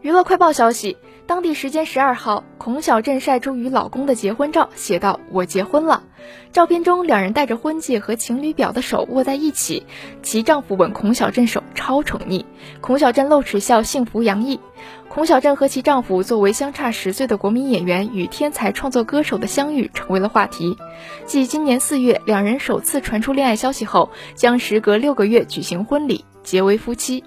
娱乐快报消息，当地时间十二号，孔小振晒出与老公的结婚照，写道：“我结婚了。”照片中，两人戴着婚戒和情侣表的手握在一起，其丈夫吻孔小振手，超宠溺。孔小振露齿笑，幸福洋溢。孔小振和其丈夫作为相差十岁的国民演员与天才创作歌手的相遇，成为了话题。继今年四月两人首次传出恋爱消息后，将时隔六个月举行婚礼，结为夫妻。